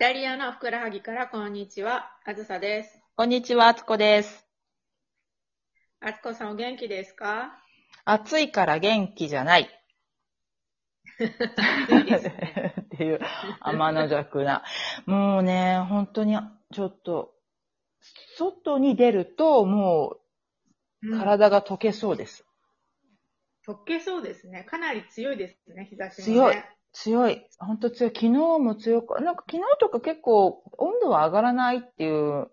タリアのふくらはぎからこんにちは、あずさです。こんにちは、あつこです。あつこさんお元気ですか？暑いから元気じゃない。暑いね。っていう、天の弱な。もうね、本当に、ちょっと、外に出ると、もう、うん体が溶けそうです。溶けそうですね。かなり強いですね、日差しも、ね。強い。強い。本当強い。昨日も強く、なんか昨日とか結構温度は上がらないっていう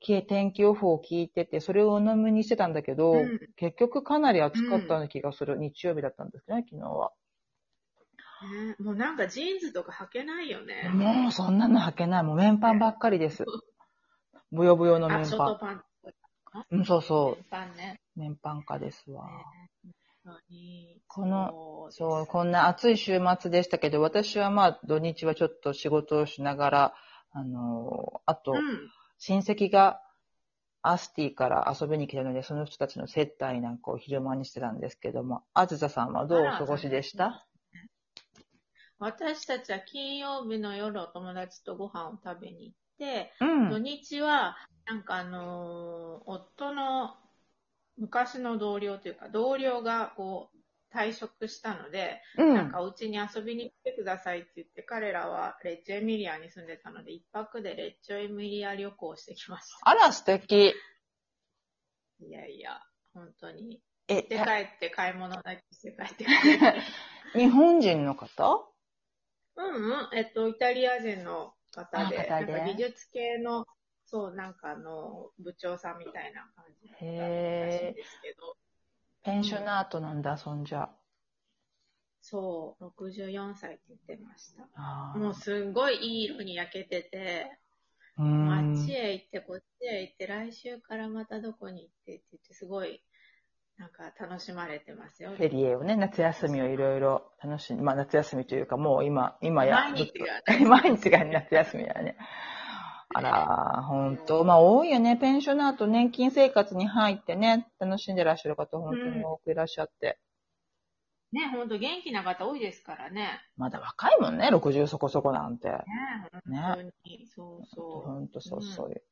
き天気予報を聞いてて、それを鵜呑みにしてたんだけど、うん結局かなり暑かったような気がする。日曜日だったんですね、昨日は。ねもうなんかジーンズとか履けないよね。もうそんなの履けない。もう綿パンばっかりです。ブヨブヨのあ、綿ショートパパン。うん、そうそパンね。う。綿パン化ですわ。このそうこんな暑い週末でしたけど、私はまあ土日はちょっと仕事をしながら、あの、あと、うん。親戚がアスティから遊びに来たので、その人たちの接待なんかを昼間にしてたんですけども、あずささんはどうお過ごしでした？私たちは金曜日の夜お友達とご飯を食べに行って、うん。土日は、なんかあのー夫の昔の同僚というか、同僚がこう、退職したので、うん。なんかお家に遊びに来てくださいって言って、彼らはレッジョエミリアに住んでたので、一泊でレッジョエミリア旅行をしてきましあら、素敵。た。いやいや、本当に。え、で、帰って買い物だけして帰ってくれて。日本人の方？うんうん、えっと、イタリア人の方で、あ方でなんか技術系の、そう、なんかあの、部長さんみたいな感じだったらしいんへーですけど、ペンショナートなんだ、そんじゃ。そう、64歳って言ってました。もうすんごいいい色に焼けてて、あんっちへ行って、こっちへ行って、来週からまたどこに行ってって言って、すごい、なんか楽しまれてますよ。フェリエをね、夏休みをいろいろ楽しんまあ夏休みというかもう今、今や。毎日が 毎日が夏休みだね。あら、ほんと。まあ多いよね。ペンショナート年金生活に入ってね、楽しんでらっしゃる方、本当に多くいらっしゃって。ね、ほんと元気な方多いですからね。まだ若いもんね、60そこそこなんて。ね、本当に、そうそう。ほんとそうそう。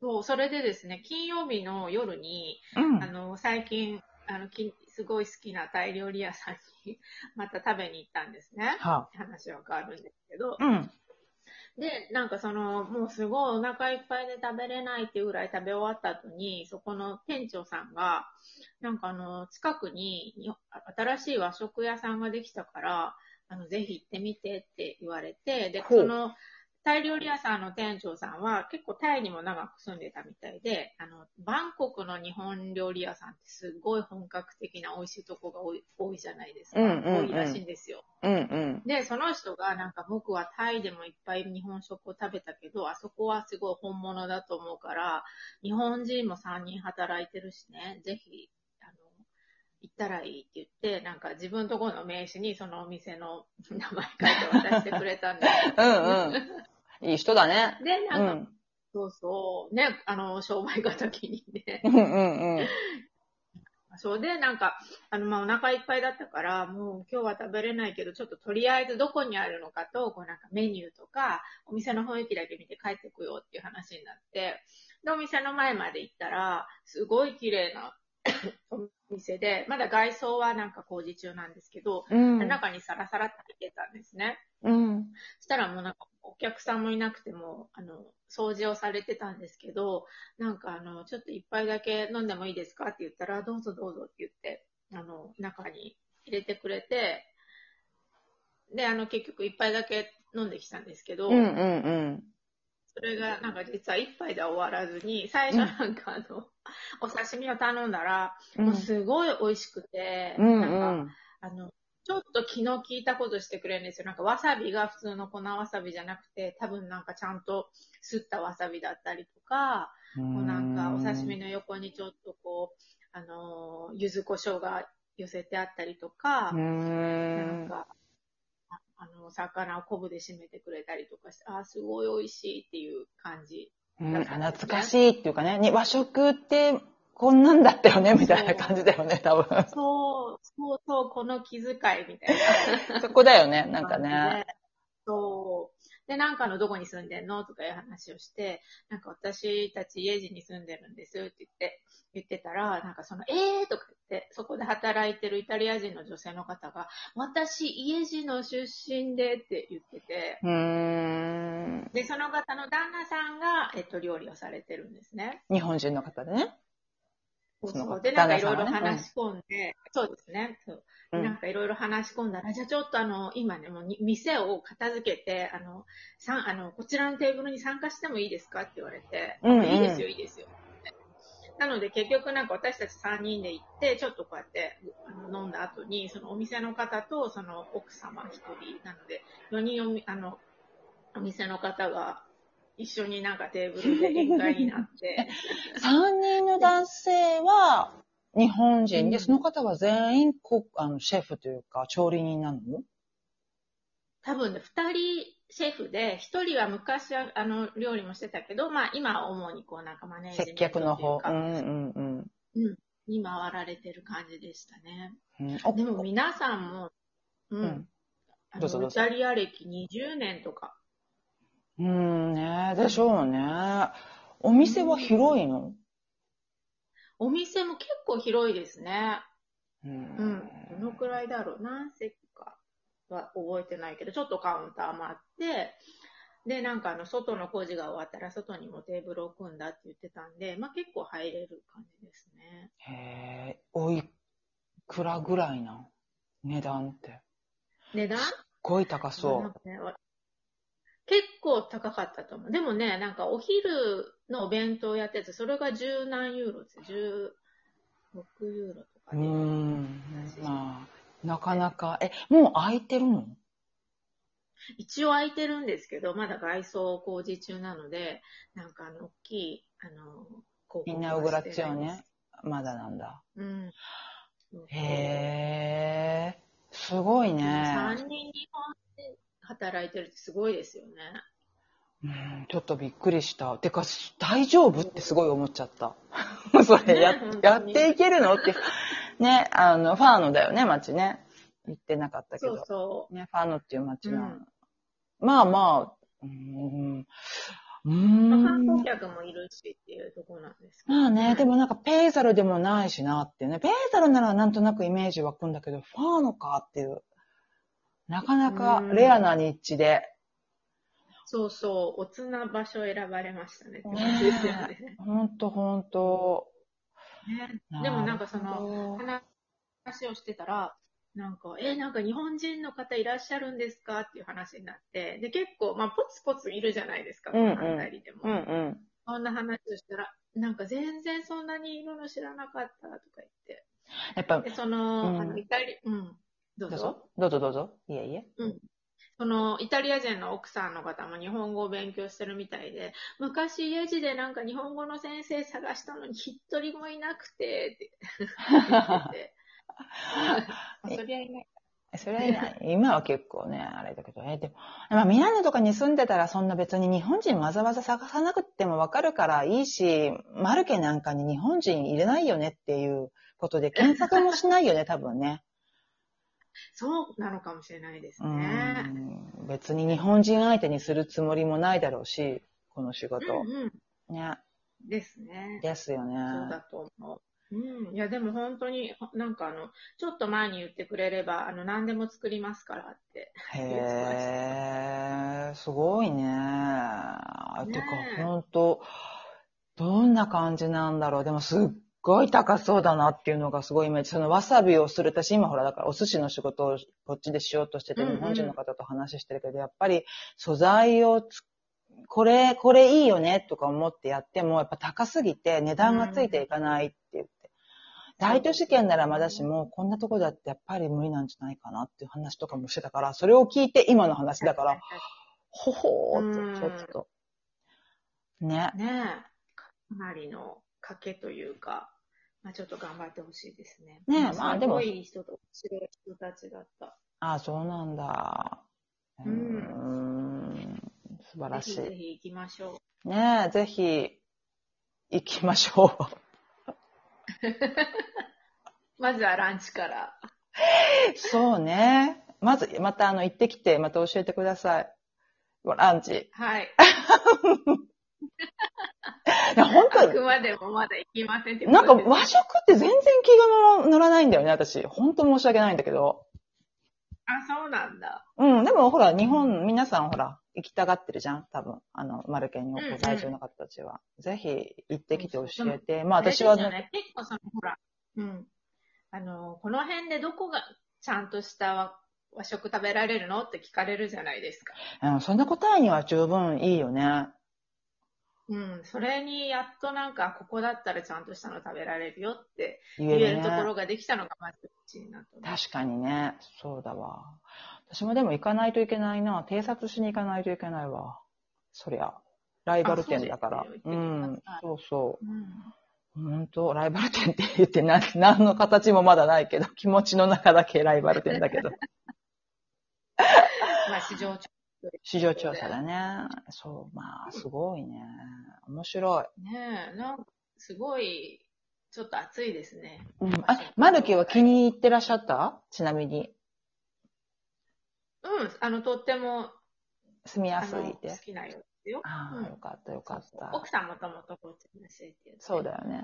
そう、それでですね、金曜日の夜に、うんあ。の、最近、あの、きすごい好きなタイ料理屋さんに また食べに行ったんですね。は話は変わるんですけど。うん。で、なんかその、もうすごいお腹いっぱいで食べれないっていうぐらい食べ終わった後に、そこの店長さんが、なんかあの、近くにに新しい和食屋さんができたから、あの、ぜひ行ってみてって言われて、で、その、タイ料理屋さんの店長さんは結構タイにも長く住んでたみたいで、あの、バンコクの日本料理屋さんってすごい本格的な美味しいとこが多い多いじゃないですか。うんうんうん多いらしいんですよ。うんうん。で、その人がなんか僕はタイでもいっぱい日本食を食べたけど、あそこはすごい本物だと思うから、日本人も3人働いてるしね、ぜひ、あの、行ったらいいって言って、なんか自分のところの名刺にそのお店の名前書いて渡してくれたんです。うんうん。いい人だね。で、うなんか、ん。そうそう、ね、あの、商売が時にね。うんうんうん。そうで、なんか、あの、まあ、お腹いっぱいだったから、もう今日は食べれないけど、ちょっととりあえずどこにあるのかと、こうなんかメニューとか、お店の雰囲気だけ見て帰ってこようっていう話になって、で、お店の前まで行ったら、すごい綺麗な お店で、まだ外装はなんか工事中なんですけど、うん。中にサラサラって入ってたんですね。うん。そしたらもうなんかお客さんもいなくても、あの、掃除をされてたんですけど、なんかあの、ちょっと一杯だけ飲んでもいいですかって言ったら、どうぞどうぞって言って、あの、中に入れてくれて、で、あの、結局一杯だけ飲んできたんですけど、うんうんうん。それがなんか実は一杯では終わらずに、最初なんかあの、お刺身を頼んだら、もうすごい美味しくて、うんなんかうん。あの、ちょっと気の利いたことしてくれるんですよ。なんかわさびが普通の粉わさびじゃなくて、多分なんかちゃんとすったわさびだったりとか、こうなんかお刺身の横にちょっとこう、あのー、柚子胡椒が寄せてあったりとか、なんん。か、ああの、魚を昆布で締めてくれたりとかして、あー、すごい美味しいっていう感じ。うん、懐かしいっていうかね、に和食ってこんなんだったよね、みたいな感じだよね、多分。そう、そうそう、この気遣いみたいな。そこだよね、なんかね。そう。で、なんかのどこに住んでんのとかいう話をして、なんか私たち家路に住んでるんですって言って、言ってたら、なんかその、えーとか言って、そこで働いてるイタリア人の女性の方が、私家路の出身でって言ってて。で、その方の旦那さんが、えっと、料理をされてるんですね。日本人の方でね。そうそう。で、なんかいろいろ話し込んで、そうですね。そううんなんかいろいろ話し込んだら、じゃあちょっとあの、今ね、もうに店を片付けて、あの、さん、あの、こちらのテーブルに参加してもいいですかって言われて、うんうんいいですよ、いいですよ。なので結局なんか私たち3人で行って、ちょっとこうやって飲んだ後に、そのお店の方とその奥様1人、なので4人おみあの、お店の方が一緒になんかテーブルで宴会になって、3人の男性は日本人で、うんその方は全員こあのシェフというか調理人なの？多分ね、二人シェフで、一人は昔はあの料理もしてたけど、まあ今は主にこうなんかマネージメント接客の方。っていうかうんうんに回られてる感じでしたね。うん。でも皆さんも、うん。うんあどうぞどうぞのイタリア歴20年とか。うんねでしょうね。お店は広いの？お店も結構広いですね。ううんん。どのくらいだろう何席かは覚えてないけど、ちょっとカウンターもあって、で、なんかあの、外の工事が終わったら外にもテーブルを組んだって言ってたんで、まあ結構入れる感じですね。へえ、おいくらぐらいな値段って。値段？すっごい高そう。なんかねわ結構高かったと思う。でもね、なんかお昼のお弁当やってて、それが十何ユーロですよ。16ユーロとかうで。ん。まあ、なかなか。え、もう空いてるの？一応空いてるんですけど、まだ外装工事中なので、なんかあの、大きい、あの、広みん告なウグラッチョね。まだなんだ。うん。へえ、すごいね。3人日本で働いてるってすごいですよね。うん、ちょっとびっくりした。てか、大丈夫ってすごい思っちゃった。それや、ねやっていけるのって。ね、あの、ファーノだよね、街ね。行ってなかったけそうど。そね、ファーノっていう街なの。うんまあまあ、うーん。うーう。まあ、観ん光。客もいるしっていうところなんですけど、まあね、でもなんかペーザルでもないしなってね。ペーザルならなんとなくイメージ湧くんだけど、ファーノかっていう。なかなかレアなニッチで。そうそう、おつな場所選ばれましたねって感じですよね。ほんとほんと。ねでもなんかその、の、話をしてたら、なんか、え、なんか日本人の方いらっしゃるんですか？っていう話になって、で、結構、まあ、ポツポツいるじゃないですか、こうんうんの辺りでも。うんうん。そんな話をしたら、なんか全然そんなにいるの知らなかったとか言って。やっぱ、で、その、うんあの、イタリ、うん、どうぞ。どうぞ。どうぞ。いえいえ。その、イタリア人の奥さんの方も日本語を勉強してるみたいで、昔家路でなんか日本語の先生探したのに一人もいなくて、って そりゃいない。それは。今は結構ね、あれだけど、え、でも、まあ、ミラノとかに住んでたらそんな別に日本人わざわざ探さなくてもわかるからいいし、マルケなんかに日本人入れないよねっていうことで検索もしないよね、多分ね。そうなのかもしれないですうね。ん。別に日本人相手にするつもりもないだろうし、この仕事。うんうん。ね。ですね。ですよね。そうだと思う。うん。いや、でも本当に、なんかあの、ちょっと前に言ってくれれば、あの、何でも作りますからって。へえ、すごいね。ねてか、ほんと、どんな感じなんだろう。でも、すっごい高そうだなっていうのがすごいイメージ。そのわさびをする、私今ほら、だからお寿司の仕事をこっちでしようとしてて、うんうん日本人の方と話してるけど、やっぱり素材をつこれ、これいいよねとか思ってやっても、やっぱ高すぎて値段がついていかないって言って。大都市圏ならまだしも、こんなとこだってやっぱり無理なんじゃないかなっていう話とかもしてたから、それを聞いて今の話だから、ほほーって、ちょっと。ね。ねえ。かなりの賭けというか、まあちょっと頑張ってほしいですね。ねえまあでもすごい人と、面白い人たちだった。ああ、そうなんだ。うーん。素晴らしい。ぜひぜひ行きましょう。ねえ、ぜひ、行きましょう。まずはランチから。そうね。まず、またあの、行ってきて、また教えてください。ランチ。はい。いや、本当あくまでもまだ行きませんってこなんか和食って全然気が乗らないんだよね、私。本当申し訳ないんだけど。あ、そうなんだ。うん、でもほら、日本、皆さんほら、行きたがってるじゃん多分。あの、マルケンにご在住の方たちは。ぜひ、行ってきて教えて。まあ私はね、結構その、ほら、うん。あの、この辺でどこがちゃんとした和和食食べられるの？って聞かれるじゃないですか。うん、そんな答えには十分いいよね。うん。それにやっとなんか、ここだったらちゃんとしたの食べられるよって言言ええるところができたのがまずうちになったね。確かにね。そうだわ。私もでも行かないといけないな。偵察しに行かないといけないわ。そりゃ。ライバル店だから。ううん。そうそうん。う。本当？ライバル店って言ってな、何の形もまだないけど、気持ちの中だけライバル店だけど。まあ、市場調市場調査だね。そう、まあ、すごいね。面白い。ねえ、なんか、すごい、ちょっと暑いですね。うん。あ、マルキは気に入ってらっしゃった？ちなみに。うん、あの、とっても、住みやすいって？きなようですよ。ああ、うんよかったよかった。奥さんもともとこっちにしいって。そうだよね。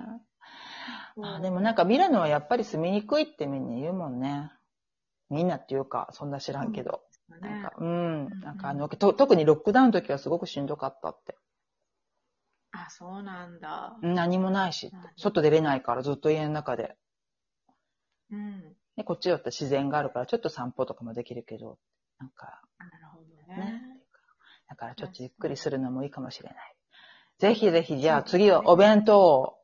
うんあでもなんかミラノはやっぱり住みにくいってみんな言うもんね。みんなっていうか、そんな知らんけど。ねなんか、うんん。なんかあの、と特にロックダウンの時はすごくしんどかったって。あ、そうなんだ。何もないし。外出れないからずっと家の中で。うん。で、こっちだったら自然があるからちょっと散歩とかもできるけど、なんか、あなるほどね。ね。だからちょっとゆっくりするのもいいかもしれない。ぜひぜひ、じゃあ次はお弁当を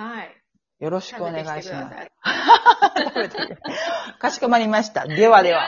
はい。よろしくお願いしてます。かしこまりました。ではでは。